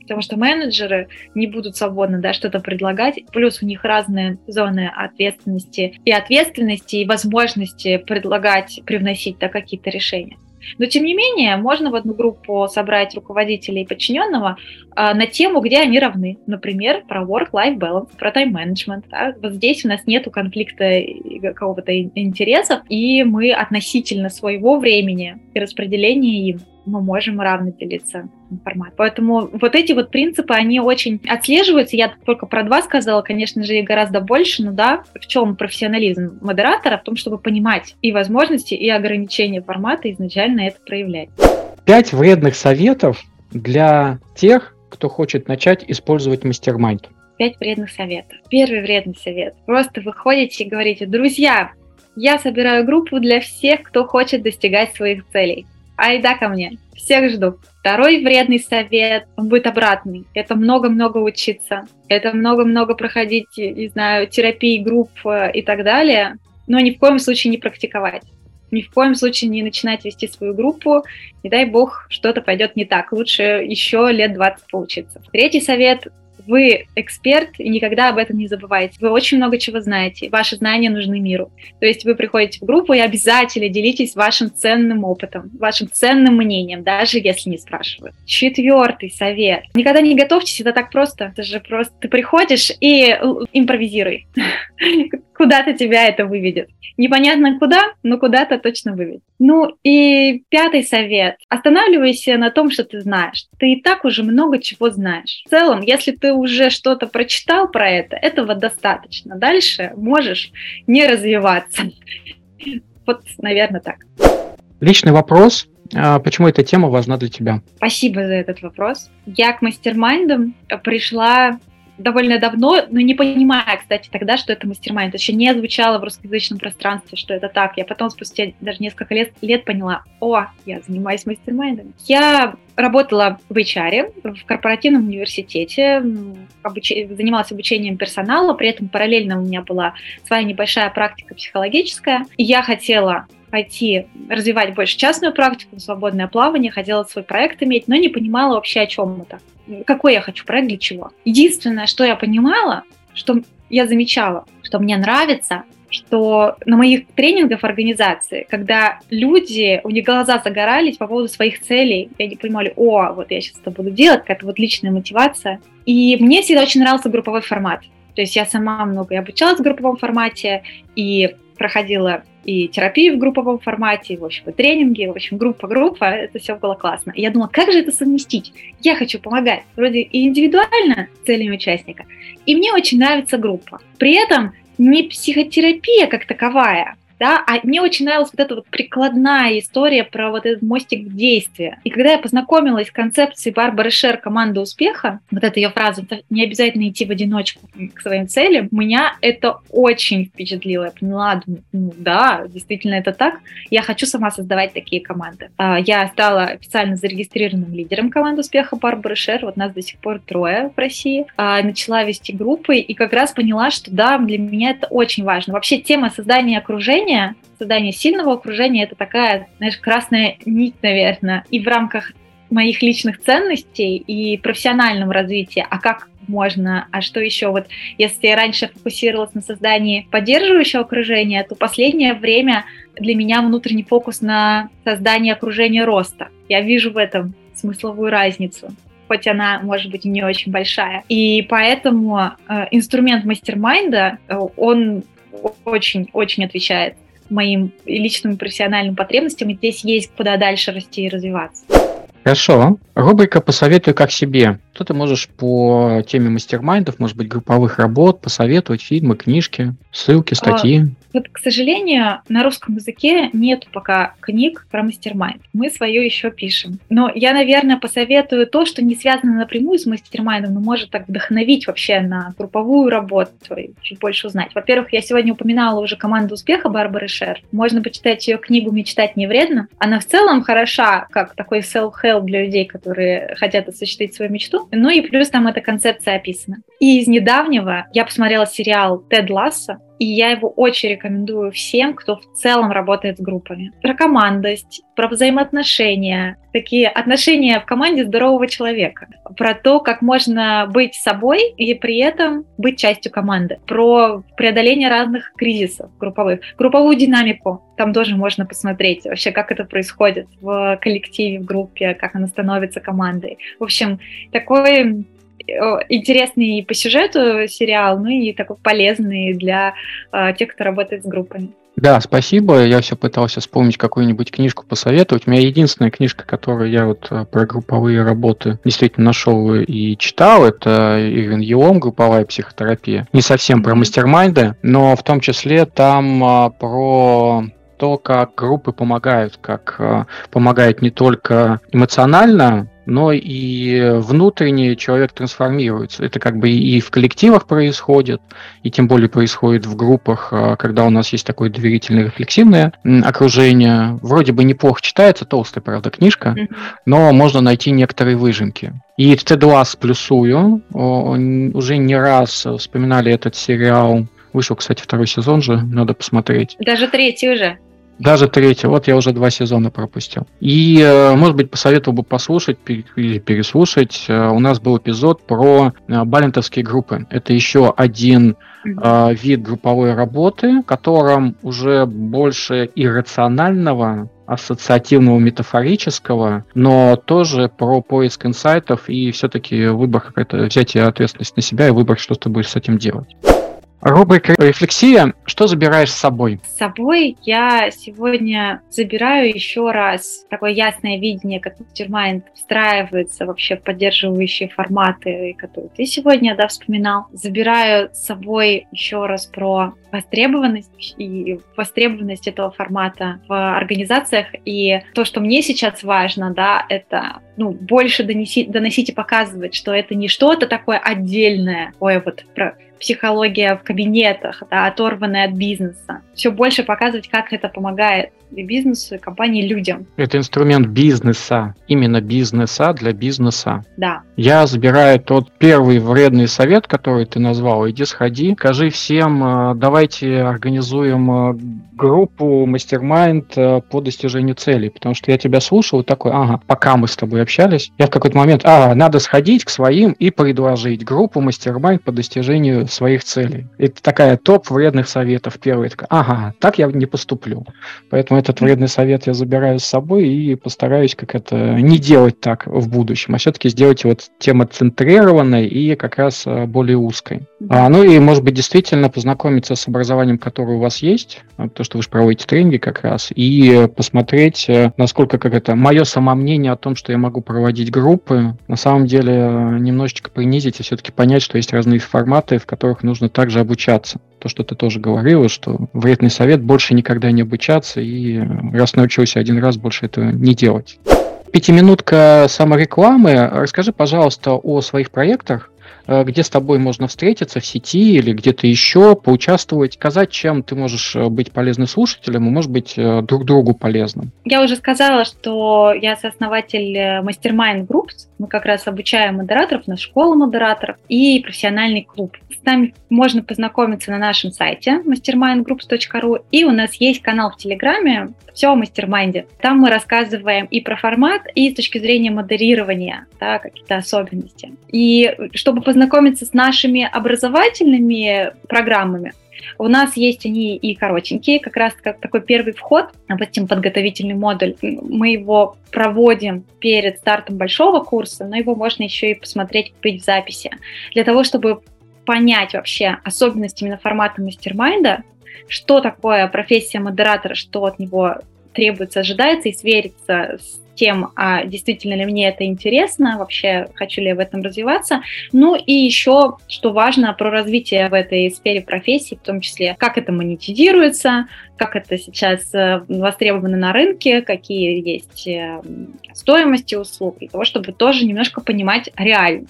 [SPEAKER 2] потому что менеджеры не будут свободно да, что-то предлагать, плюс у них разные зоны ответственности и ответственности, и возможности предлагать, привносить да, какие-то решения. Но, тем не менее, можно в одну группу собрать руководителей и подчиненного а, на тему, где они равны. Например, про work-life balance, про тайм-менеджмент. Да? Вот здесь у нас нет конфликта какого-то интересов, и мы относительно своего времени и распределения им мы можем равно делиться информацией. Поэтому вот эти вот принципы, они очень отслеживаются. Я только про два сказала, конечно же, и гораздо больше, но да, в чем профессионализм модератора? В том, чтобы понимать и возможности, и ограничения формата, изначально это проявлять.
[SPEAKER 1] Пять вредных советов для тех, кто хочет начать использовать мастер-майнд.
[SPEAKER 2] Пять вредных советов. Первый вредный совет. Просто выходите и говорите, друзья, я собираю группу для всех, кто хочет достигать своих целей айда ко мне, всех жду. Второй вредный совет, он будет обратный. Это много-много учиться, это много-много проходить, не знаю, терапии, групп э, и так далее, но ни в коем случае не практиковать. Ни в коем случае не начинать вести свою группу, не дай бог, что-то пойдет не так. Лучше еще лет 20 поучиться. Третий совет вы эксперт и никогда об этом не забывайте. Вы очень много чего знаете. Ваши знания нужны миру. То есть вы приходите в группу и обязательно делитесь вашим ценным опытом, вашим ценным мнением, даже если не спрашивают. Четвертый совет. Никогда не готовьтесь, это так просто. Это же просто ты приходишь и импровизируй. Куда-то тебя это выведет. Непонятно куда, но куда-то точно выведет. Ну и пятый совет. Останавливайся на том, что ты знаешь. Ты и так уже много чего знаешь. В целом, если ты уже что-то прочитал про это, этого достаточно. Дальше можешь не развиваться. Вот, наверное, так.
[SPEAKER 1] Личный вопрос. А почему эта тема важна для тебя?
[SPEAKER 2] Спасибо за этот вопрос. Я к мастер-майндам пришла довольно давно, но не понимая, кстати, тогда, что это мастер-майнд. Еще не звучало в русскоязычном пространстве, что это так. Я потом спустя даже несколько лет, лет поняла, о, я занимаюсь мастер-майндами. Я работала в HR, в корпоративном университете, обуч... занималась обучением персонала, при этом параллельно у меня была своя небольшая практика психологическая. И я хотела пойти развивать больше частную практику, свободное плавание, хотела свой проект иметь, но не понимала вообще, о чем это какой я хочу проект, для чего. Единственное, что я понимала, что я замечала, что мне нравится, что на моих тренингах организации, когда люди, у них глаза загорались по поводу своих целей, и они понимали, о, вот я сейчас это буду делать, какая-то вот личная мотивация. И мне всегда очень нравился групповой формат. То есть я сама много обучалась в групповом формате и проходила и терапию в групповом формате, и, в общем, и тренинги, в общем, группа-группа, это все было классно. И я думала, как же это совместить? Я хочу помогать, вроде и индивидуально целями участника, и мне очень нравится группа. При этом не психотерапия как таковая, да, а мне очень нравилась вот эта вот прикладная история про вот этот мостик действия. И когда я познакомилась с концепцией Барбары Шер «Команда успеха», вот эта ее фраза «не обязательно идти в одиночку к своим целям», меня это очень впечатлило. Я поняла, думаю, ну да, действительно это так. Я хочу сама создавать такие команды. А, я стала официально зарегистрированным лидером команды успеха Барбары Шер, вот нас до сих пор трое в России. А, начала вести группы и как раз поняла, что да, для меня это очень важно. Вообще тема создания окружения окружения, создание сильного окружения – это такая, знаешь, красная нить, наверное. И в рамках моих личных ценностей и профессиональном развитии, а как можно, а что еще? Вот если я раньше фокусировалась на создании поддерживающего окружения, то последнее время для меня внутренний фокус на создании окружения роста. Я вижу в этом смысловую разницу хоть она, может быть, не очень большая. И поэтому э, инструмент мастер-майнда, э, он очень-очень отвечает моим личным профессиональным потребностям, и здесь есть куда дальше расти и развиваться.
[SPEAKER 1] Хорошо. Рубрика «Посоветуй как себе». Что ты можешь по теме мастер-майндов, может быть, групповых работ, посоветовать фильмы, книжки, ссылки, а, статьи?
[SPEAKER 2] Вот, к сожалению, на русском языке нет пока книг про мастер-майнд. Мы свое еще пишем. Но я, наверное, посоветую то, что не связано напрямую с мастер-майндом, но может так вдохновить вообще на групповую работу и чуть больше узнать. Во-первых, я сегодня упоминала уже команду успеха Барбары Шер. Можно почитать ее книгу «Мечтать не вредно». Она в целом хороша, как такой self-help для людей, которые хотят осуществить свою мечту. Ну и плюс там эта концепция описана. И из недавнего я посмотрела сериал «Тед Ласса», и я его очень рекомендую всем, кто в целом работает с группами. Про командость, про взаимоотношения, такие отношения в команде здорового человека, про то, как можно быть собой и при этом быть частью команды, про преодоление разных кризисов групповых, групповую динамику. Там тоже можно посмотреть вообще, как это происходит в коллективе, в группе, как она становится командой. В общем, такой интересный по сюжету сериал, ну и такой полезный для э, тех, кто работает с группами.
[SPEAKER 1] Да, спасибо. Я все пытался вспомнить какую-нибудь книжку посоветовать. У меня единственная книжка, которую я вот э, про групповые работы действительно нашел и читал, это Ирвин Елом «Групповая психотерапия». Не совсем про мастер-майнды, но в том числе там а, про то, как группы помогают, как а, помогают не только эмоционально но и внутренне человек трансформируется. Это как бы и в коллективах происходит, и тем более происходит в группах, а, когда у нас есть такое доверительное рефлексивное окружение. Вроде бы неплохо читается, толстая, правда, книжка, но можно найти некоторые выжимки. И Т2 плюсую. Уже не раз вспоминали этот сериал. Вышел, кстати, второй сезон же, надо посмотреть.
[SPEAKER 2] Даже третий уже.
[SPEAKER 1] Даже третий. Вот я уже два сезона пропустил. И, э, может быть, посоветовал бы послушать или переслушать. Э, у нас был эпизод про э, балентовские группы. Это еще один mm-hmm. вид групповой работы, в котором уже больше иррационального ассоциативного, метафорического, но тоже про поиск инсайтов и все-таки выбор какая-то, взятие ответственности на себя и выбор, что ты будешь с этим делать. Рубрика «Рефлексия». Что забираешь с собой?
[SPEAKER 2] С собой я сегодня забираю еще раз такое ясное видение, как MasterMind встраивается вообще в поддерживающие форматы, которые ты сегодня да, вспоминал. Забираю с собой еще раз про востребованность и востребованность этого формата в организациях. И то, что мне сейчас важно, да, это ну, больше донести, доносить и показывать, что это не что-то такое отдельное. Ой, вот про психология в кабинетах, да, оторванная от бизнеса. Все больше показывать, как это помогает и компании, людям.
[SPEAKER 1] Это инструмент бизнеса, именно бизнеса для бизнеса.
[SPEAKER 2] Да.
[SPEAKER 1] Я забираю тот первый вредный совет, который ты назвал. Иди сходи, скажи всем, э, давайте организуем э, группу мастер-майнд э, по достижению целей. Потому что я тебя слушал и такой, ага, пока мы с тобой общались, я в какой-то момент, а, надо сходить к своим и предложить группу мастер-майнд по достижению своих целей. Это такая топ вредных советов. Первый, такой, ага, так я не поступлю. Поэтому этот вредный совет я забираю с собой и постараюсь как это не делать так в будущем, а все-таки сделать вот темоцентрированной и как раз э, более узкой. А, ну и, может быть, действительно познакомиться с образованием, которое у вас есть, то, что вы же проводите тренинги как раз, и посмотреть, э, насколько как это мое самомнение о том, что я могу проводить группы, на самом деле э, немножечко принизить и все-таки понять, что есть разные форматы, в которых нужно также обучаться. То, что ты тоже говорила, что вредный совет больше никогда не обучаться, и раз научился один раз, больше этого не делать. Пятиминутка саморекламы. Расскажи, пожалуйста, о своих проектах, э, где с тобой можно встретиться в сети или где-то еще, поучаствовать, сказать, чем ты можешь э, быть полезным слушателям и, может быть, друг другу полезным.
[SPEAKER 2] Я уже сказала, что я сооснователь Mastermind Groups. Мы как раз обучаем модераторов, на школу модераторов и профессиональный клуб. С нами можно познакомиться на нашем сайте mastermindgroups.ru и у нас есть канал в Телеграме «Все о мастермайнде». Там мы рассказываем и про формат, и с точки зрения модерирования, да, какие-то особенности. И чтобы с нашими образовательными программами, у нас есть они и коротенькие, как раз как такой первый вход, допустим, подготовительный модуль. Мы его проводим перед стартом большого курса, но его можно еще и посмотреть, купить в записи. Для того, чтобы понять вообще особенности именно формата мастер-майнда, что такое профессия модератора, что от него требуется, ожидается, и свериться с тем, а действительно ли мне это интересно, вообще хочу ли я в этом развиваться. Ну и еще, что важно, про развитие в этой сфере профессии, в том числе, как это монетизируется, как это сейчас э, востребовано на рынке, какие есть э, стоимости услуг, для того, чтобы тоже немножко понимать реально.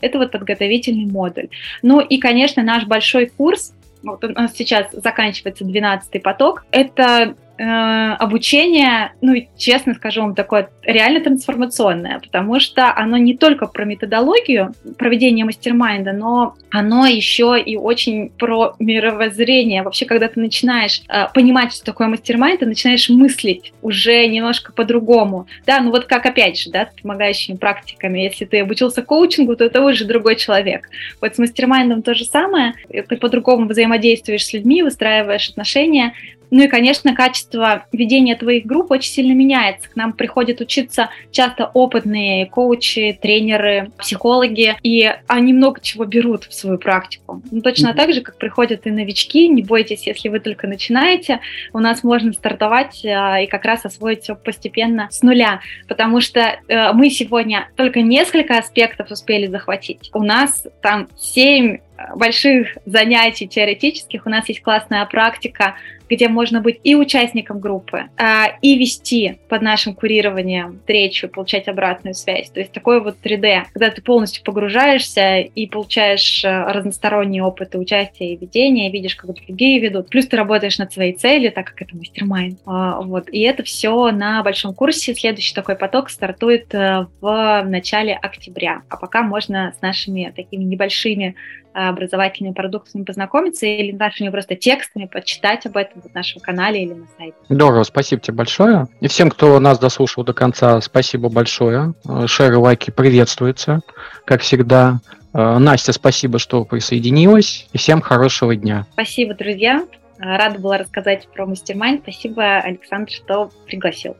[SPEAKER 2] Это вот подготовительный модуль. Ну и, конечно, наш большой курс, вот у нас сейчас заканчивается 12 поток, это обучение, ну, честно скажу вам, такое реально трансформационное, потому что оно не только про методологию проведения мастер-майнда, но оно еще и очень про мировоззрение. Вообще, когда ты начинаешь э, понимать, что такое мастер-майнд, ты начинаешь мыслить уже немножко по-другому. Да, ну вот как опять же, да, с помогающими практиками. Если ты обучился коучингу, то это уже другой человек. Вот с мастер-майндом то же самое. Ты по-другому взаимодействуешь с людьми, выстраиваешь отношения, ну и, конечно, качество ведения твоих групп очень сильно меняется. К нам приходят учиться часто опытные коучи, тренеры, психологи, и они много чего берут в свою практику. Ну, точно mm-hmm. так же, как приходят и новички. Не бойтесь, если вы только начинаете, у нас можно стартовать а, и как раз освоить все постепенно с нуля, потому что э, мы сегодня только несколько аспектов успели захватить. У нас там семь больших занятий теоретических у нас есть классная практика, где можно быть и участником группы, а, и вести под нашим курированием встречу, получать обратную связь. То есть такой вот 3D, когда ты полностью погружаешься и получаешь э, разносторонний опыт и участия и ведения, видишь, как другие ведут. Плюс ты работаешь над своей целью, так как это мастер-майнд. А, вот. И это все на большом курсе. Следующий такой поток стартует э, в начале октября. А пока можно с нашими такими небольшими образовательными продуктами познакомиться или нашими просто текстами почитать об этом в нашем канале или на сайте.
[SPEAKER 1] Здорово, спасибо тебе большое. И всем, кто нас дослушал до конца, спасибо большое. Шеры, лайки приветствуются, как всегда. Э, Настя, спасибо, что присоединилась. И всем хорошего дня.
[SPEAKER 2] Спасибо, друзья. Рада была рассказать про мастер Спасибо, Александр, что пригласил.